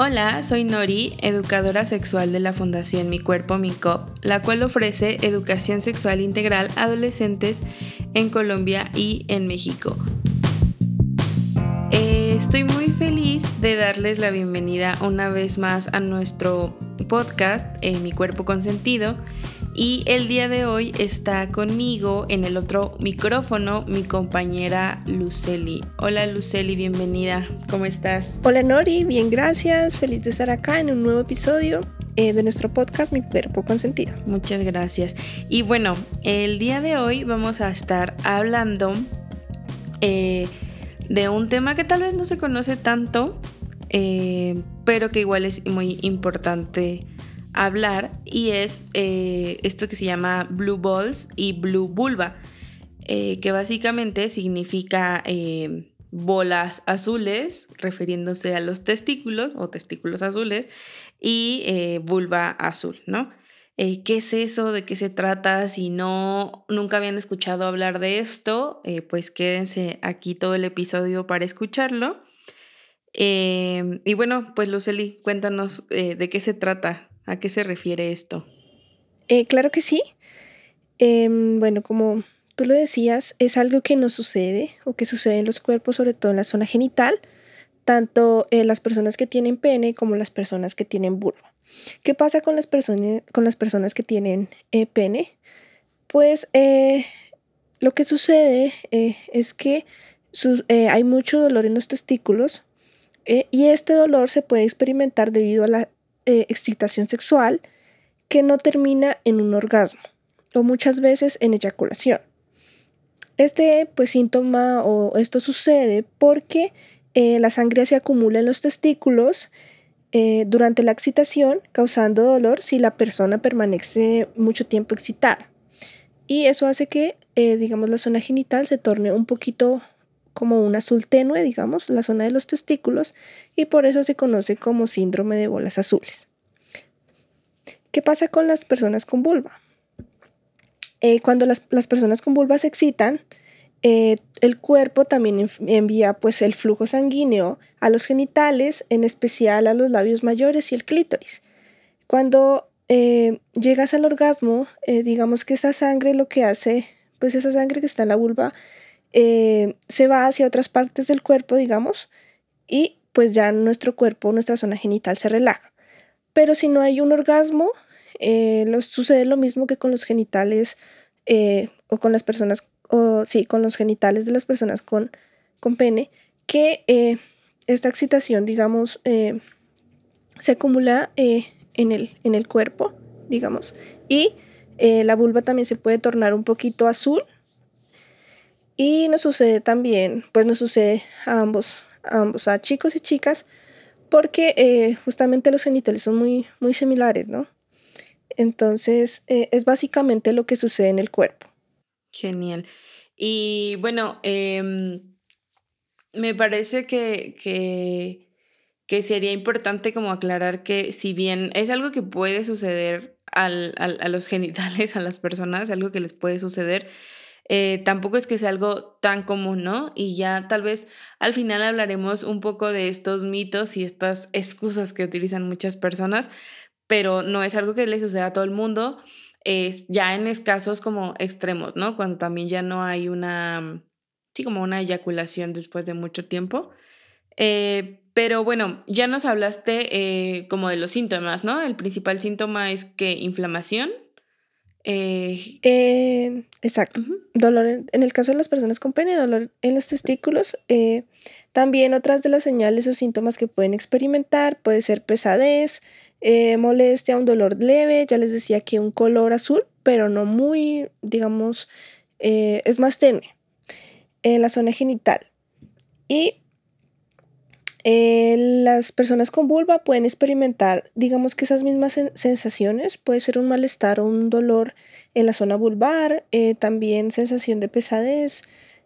Hola, soy Nori, educadora sexual de la Fundación Mi Cuerpo Mi Cop, la cual ofrece educación sexual integral a adolescentes en Colombia y en México. Estoy muy feliz de darles la bienvenida una vez más a nuestro podcast eh, Mi Cuerpo Consentido y el día de hoy está conmigo en el otro micrófono mi compañera Luceli. Hola Luceli, bienvenida. ¿Cómo estás? Hola Nori, bien, gracias. Feliz de estar acá en un nuevo episodio eh, de nuestro podcast Mi Cuerpo Consentido. Muchas gracias. Y bueno, el día de hoy vamos a estar hablando eh, de un tema que tal vez no se conoce tanto, eh, pero que igual es muy importante hablar y es eh, esto que se llama Blue Balls y Blue Vulva, eh, que básicamente significa bolas azules, refiriéndose a los testículos o testículos azules, y vulva azul, ¿no? ¿Qué es eso? ¿De qué se trata? Si no, nunca habían escuchado hablar de esto, pues quédense aquí todo el episodio para escucharlo. y bueno, pues Luceli, cuéntanos de qué se trata ¿A qué se refiere esto? Eh, claro que sí. Em, bueno, como tú lo decías, es algo que no sucede o que sucede en los cuerpos, sobre todo en la zona genital, tanto en las personas que tienen pene como las personas que tienen vulva. ¿Qué pasa con las, personas, con las personas que tienen eh, pene? Pues eh, lo que sucede es que hay mucho dolor en los testículos y este dolor se puede experimentar debido a la eh, excitación sexual que no termina en un orgasmo o muchas veces en eyaculación. Este pues síntoma o esto sucede porque eh, la sangre se acumula en los testículos eh, durante la excitación causando dolor si la persona permanece mucho tiempo excitada. Y eso hace que, digamos, la zona genital se torne un poquito como un azul tenue, digamos, la zona de los testículos, y por eso se conoce como síndrome de bolas azules. ¿Qué pasa con las personas con vulva? Eh, cuando las, personas con vulva se excitan, eh, el cuerpo también envía pues el flujo sanguíneo a los genitales, en especial a los labios mayores y el clítoris. Cuando eh, llegas al orgasmo, digamos que esa sangre lo que hace, pues esa sangre que está en la vulva, eh, se va hacia otras partes del cuerpo, digamos, y pues ya nuestro cuerpo, nuestra zona genital se relaja. Pero si no hay un orgasmo, eh, sucede lo mismo que con los genitales eh, o con las personas, o sí, con los genitales de las personas con, con pene, que esta excitación, digamos, se acumula en, el, en el cuerpo, digamos, y la vulva también se puede tornar un poquito azul y nos sucede también, pues nos sucede a ambos, a ambos, a chicos y chicas, porque eh, justamente los genitales son muy, muy similares, ¿no? Entonces, eh, es básicamente lo que sucede en el cuerpo. Genial. Y bueno, em, me parece que, que, que, sería importante como aclarar que si bien es algo que puede suceder al, al, a los genitales, a las personas, algo que les puede suceder, eh, tampoco es que sea algo tan común, ¿no? Y ya tal vez al final hablaremos un poco de estos mitos y estas excusas que utilizan muchas personas, pero no es algo que le suceda a todo el mundo, es ya en casos como extremos, ¿no? Cuando también ya no hay una, sí, como una eyaculación después de mucho tiempo. Eh, pero bueno, ya nos hablaste eh, como de los síntomas, ¿no? El principal síntoma es que inflamación, eh, eh, exacto. Dolor en, el caso de las personas con pene, dolor en los testículos. También otras de las señales o síntomas que pueden experimentar puede ser pesadez, molestia, un dolor leve. Ya les decía que un color azul, pero no muy, digamos, es más tenue en la zona genital. Y eh, las personas con vulva pueden experimentar, digamos que esas mismas sensaciones, puede ser un malestar o un dolor en la zona vulvar, eh, también sensación de pesadez,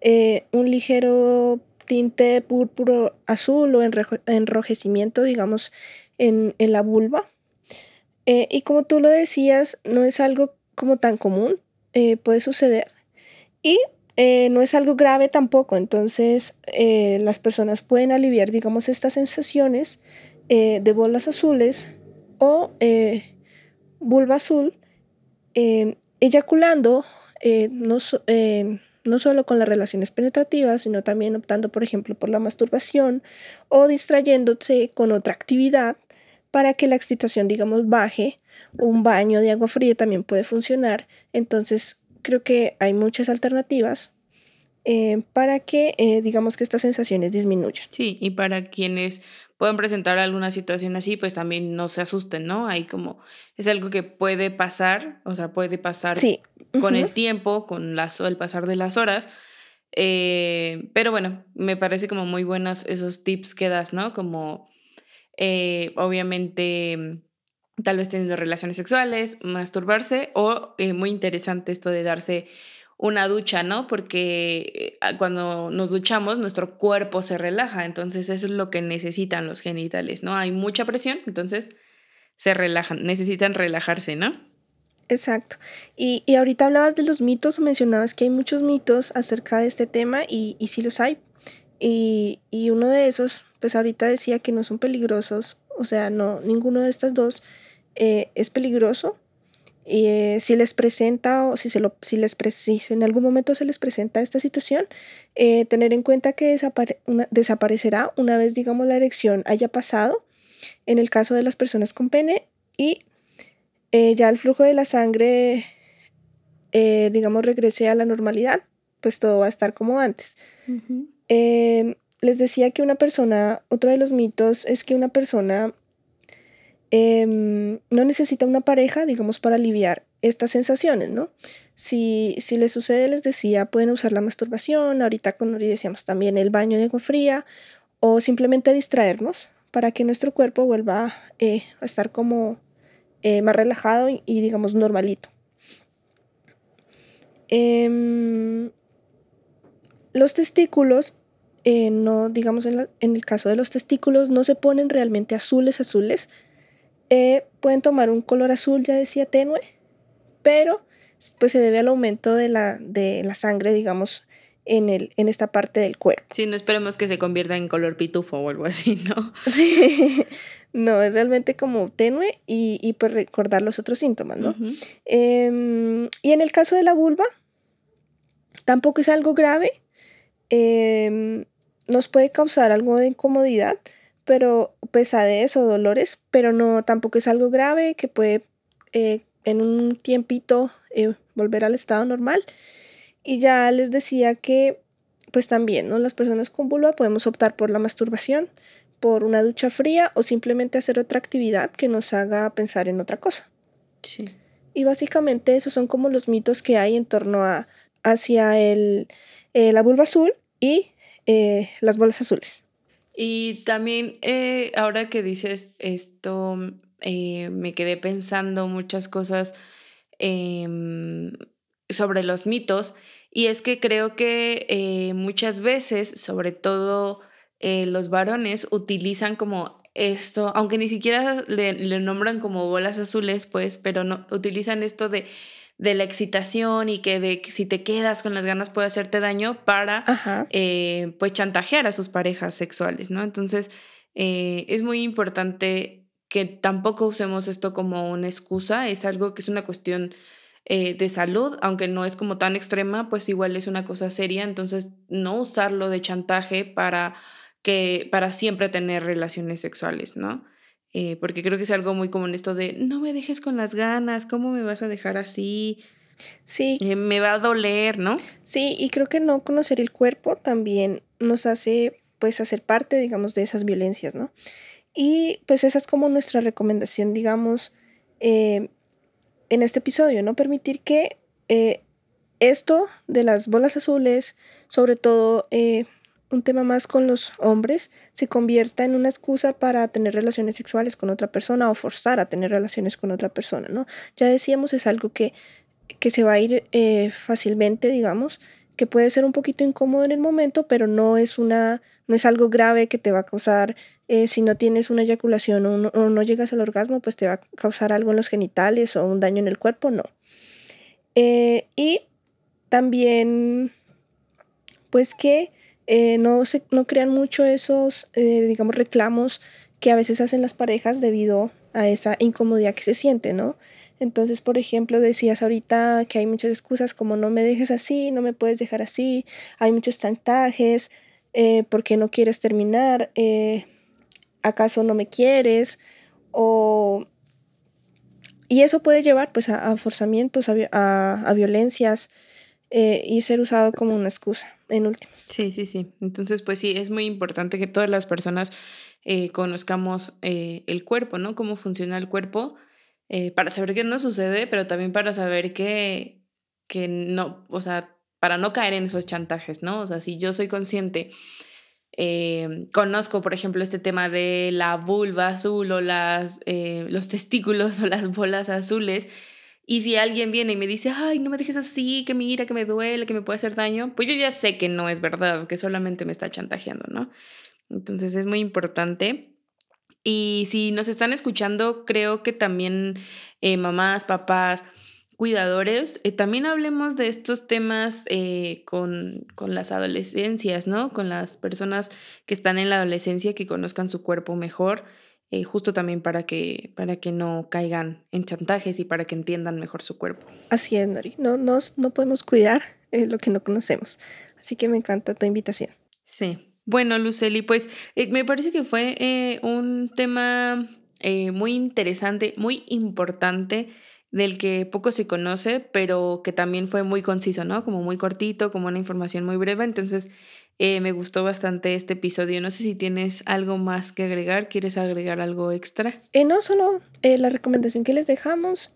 eh, un ligero tinte púrpuro azul o enrojecimiento, digamos, en, en la vulva. y como tú lo decías, no es algo como tan común, puede suceder. Y eh, no es algo grave tampoco, entonces eh, las personas pueden aliviar, digamos, estas sensaciones eh, de bolas azules o eh, vulva azul, eyaculando no, no solo con las relaciones penetrativas, sino también optando, por ejemplo, por la masturbación o distrayéndose con otra actividad para que la excitación, digamos, baje. Un baño de agua fría también puede funcionar. Entonces, creo que hay muchas alternativas eh, para que, eh, digamos, que estas sensaciones disminuyan. Sí, y para quienes pueden presentar alguna situación así, pues también no se asusten, ¿no? Hay como, es algo que puede pasar, o sea, puede pasar con el tiempo, con las, el pasar de las horas. Eh, pero bueno, me parece como muy buenos esos tips que das, ¿no? Como, obviamente, tal vez teniendo relaciones sexuales, masturbarse, o muy interesante esto de darse una ducha, ¿no? Porque eh, cuando nos duchamos nuestro cuerpo se relaja, entonces eso es lo que necesitan los genitales, ¿no? Hay mucha presión, entonces se relajan, necesitan relajarse, ¿no? Exacto. Y, ahorita hablabas de los mitos o mencionabas que hay muchos mitos acerca de este tema y, y sí los hay. Y, y uno de esos, pues ahorita decía que no son peligrosos, o sea, no, ninguno de estas dos eh, es peligroso, y eh, si les presenta o si, se lo, si, les en algún momento se les presenta esta situación, eh, tener en cuenta que desaparecerá una vez, digamos, la erección haya pasado, en el caso de las personas con pene, y ya el flujo de la sangre, digamos, regrese a la normalidad, pues todo va a estar como antes. Les decía que una persona, otro de los mitos es que una persona Em, no necesita una pareja, digamos, para aliviar estas sensaciones, ¿no? Si, si les sucede, les decía, pueden usar la masturbación, ahorita con Ori decíamos también el baño de agua fría, o simplemente distraernos para que nuestro cuerpo vuelva eh, a estar como eh, más relajado y, digamos, normalito. Em, los testículos, eh, no, digamos, en, en el caso de los testículos, no se ponen realmente azules, azules, eh, pueden tomar un color azul, ya decía tenue, pero pues se debe al aumento de la, de la sangre, digamos, en, el, en esta parte del cuerpo. Sí, no esperemos que se convierta en color pitufo o algo así, ¿no? Sí, no, es realmente como tenue y, y pues recordar los otros síntomas, ¿no? Em, y en el caso de la vulva, tampoco es algo grave, em, nos puede causar algo de incomodidad, pero pesadez o dolores, pero no tampoco es algo grave que puede eh, en un tiempito eh, volver al estado normal. Y ya les decía que pues también, ¿no? Las personas con vulva podemos optar por la masturbación, por una ducha fría o simplemente hacer otra actividad que nos haga pensar en otra cosa. Sí. Y básicamente esos son como los mitos que hay en torno a hacia el, eh, la vulva azul y las bolas azules. Y también eh, ahora que dices esto, eh, me quedé pensando muchas cosas em, sobre los mitos y es que creo que eh, muchas veces, sobre todo los varones, utilizan como esto, aunque ni siquiera le, le nombran como bolas azules, pues, pero no, utilizan esto de de la excitación y que de si te quedas con las ganas puede hacerte daño para eh, pues chantajear a sus parejas sexuales, ¿no? Entonces eh, es muy importante que tampoco usemos esto como una excusa, es algo que es una cuestión eh, de salud, aunque no es como tan extrema, pues igual es una cosa seria, entonces no usarlo de chantaje para que para siempre tener relaciones sexuales, ¿no? Eh, porque creo que es algo muy común esto de, no me dejes con las ganas, ¿cómo me vas a dejar así? Sí. Eh, me va a doler, ¿no? Sí, y creo que no conocer el cuerpo también nos hace, pues, hacer parte, digamos, de esas violencias, ¿no? Y pues esa es como nuestra recomendación, digamos, eh, en este episodio, ¿no? Permitir que esto de las bolas azules, sobre todo un tema más con los hombres se convierta en una excusa para tener relaciones sexuales con otra persona o forzar a tener relaciones con otra persona, ¿no? Ya decíamos, es algo que, que se va a ir eh, fácilmente, digamos, que puede ser un poquito incómodo en el momento, pero no es, una, no es algo grave que te va a causar, eh, si no tienes una eyaculación o no, llegas al orgasmo, pues te va a causar algo en los genitales o un daño en el cuerpo, no. Eh, y también, pues que eh, no, se, no crean mucho esos, eh, digamos, reclamos que a veces hacen las parejas debido a esa incomodidad que se siente, ¿no? Entonces, por ejemplo, decías ahorita que hay muchas excusas como no me dejes así, no me puedes dejar así, hay muchos chantajes, eh, ¿por qué no quieres terminar? Eh, ¿Acaso no me quieres? O... Y eso puede llevar pues a, forzamientos, a, violencias eh, y ser usado como una excusa en últimas. Sí, sí, sí. Entonces, pues sí, es muy importante que todas las personas eh, conozcamos el cuerpo, ¿no? Cómo funciona el cuerpo eh, para saber qué nos sucede, pero también para saber que, que no, o sea, para no caer en esos chantajes, ¿no? O sea, si yo soy consciente, eh, conozco, por ejemplo, este tema de la vulva azul o las, eh, los testículos o las bolas azules, y si alguien viene y me dice, ay, no me dejes así, que mira, que me duele, que me puede hacer daño, pues yo ya sé que no es verdad, que solamente me está chantajeando, ¿no? Entonces es muy importante y si nos están escuchando, creo que también eh, mamás, papás, cuidadores, eh, también hablemos de estos temas eh, con, con, las adolescencias, ¿no? Con las personas que están en la adolescencia, que conozcan su cuerpo mejor, justo también para que, para que no caigan en chantajes y para que entiendan mejor su cuerpo. Así es, Nori. No, no, no podemos cuidar lo que no conocemos. Así que me encanta tu invitación. Sí. Bueno, Luceli, pues eh, me parece que fue eh, un tema eh, muy interesante, muy importante, del que poco se conoce, pero que también fue muy conciso, ¿no? Como muy cortito, como una información muy breve. Entonces, me gustó bastante este episodio. No sé si tienes algo más que agregar, ¿quieres agregar algo extra? no, solo la recomendación que les dejamos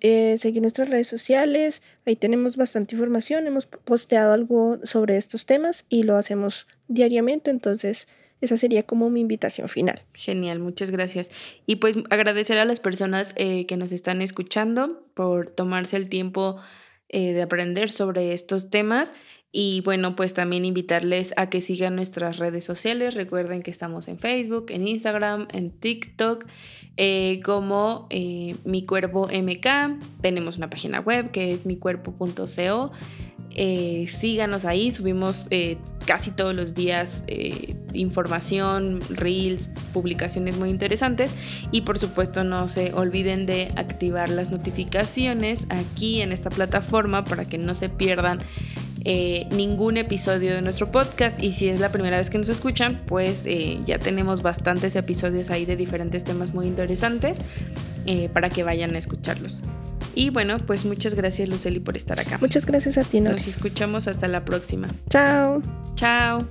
eh, seguir nuestras redes sociales, ahí tenemos bastante información, hemos posteado algo sobre estos temas y lo hacemos diariamente, entonces esa sería como mi invitación final. Genial, muchas gracias. Y pues agradecer a las personas eh, que nos están escuchando por tomarse el tiempo eh, de aprender sobre estos temas. Y bueno, pues también invitarles a que sigan nuestras redes sociales. Recuerden que estamos en Facebook, en Instagram, en TikTok, eh, como eh, Mi Cuerpo MK. Tenemos una página web que es micuerpo.co. Eh, síganos ahí, subimos casi todos los días información, reels, publicaciones muy interesantes y por supuesto no se olviden de activar las notificaciones aquí en esta plataforma para que no se pierdan eh, ningún episodio de nuestro podcast y si es la primera vez que nos escuchan, pues eh, ya tenemos bastantes episodios ahí de diferentes temas muy interesantes eh, para que vayan a escucharlos. Y bueno, pues muchas gracias Luceli por estar acá. Muchas gracias a ti, Nos escuchamos hasta la próxima. Chao. Chao.